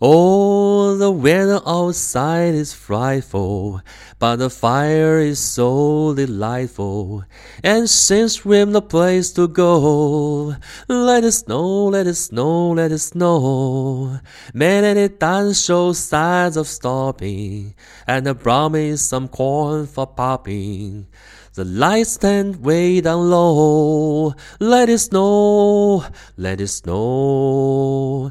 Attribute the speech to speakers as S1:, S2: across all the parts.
S1: Oh, the weather outside is frightful, but the fire is so delightful. And since we've no place to go, let it snow, let it snow, let it snow. Man, and it doesn't show signs of stopping, and I promise some corn for popping. The lights stand way down low. Let it snow, let it snow.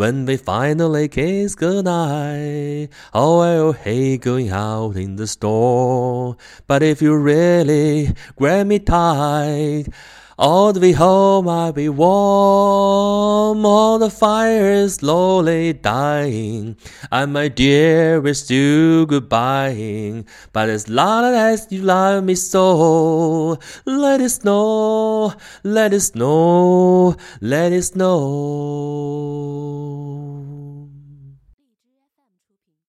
S1: When we finally kiss goodnight, oh, oh I will hate going out in the storm. But if you really grab me tight, all the way home I'll be warm. All the fire is slowly dying. And my dear, we're still goodbying. But as long as you love me so, let it snow, let it snow, let it snow.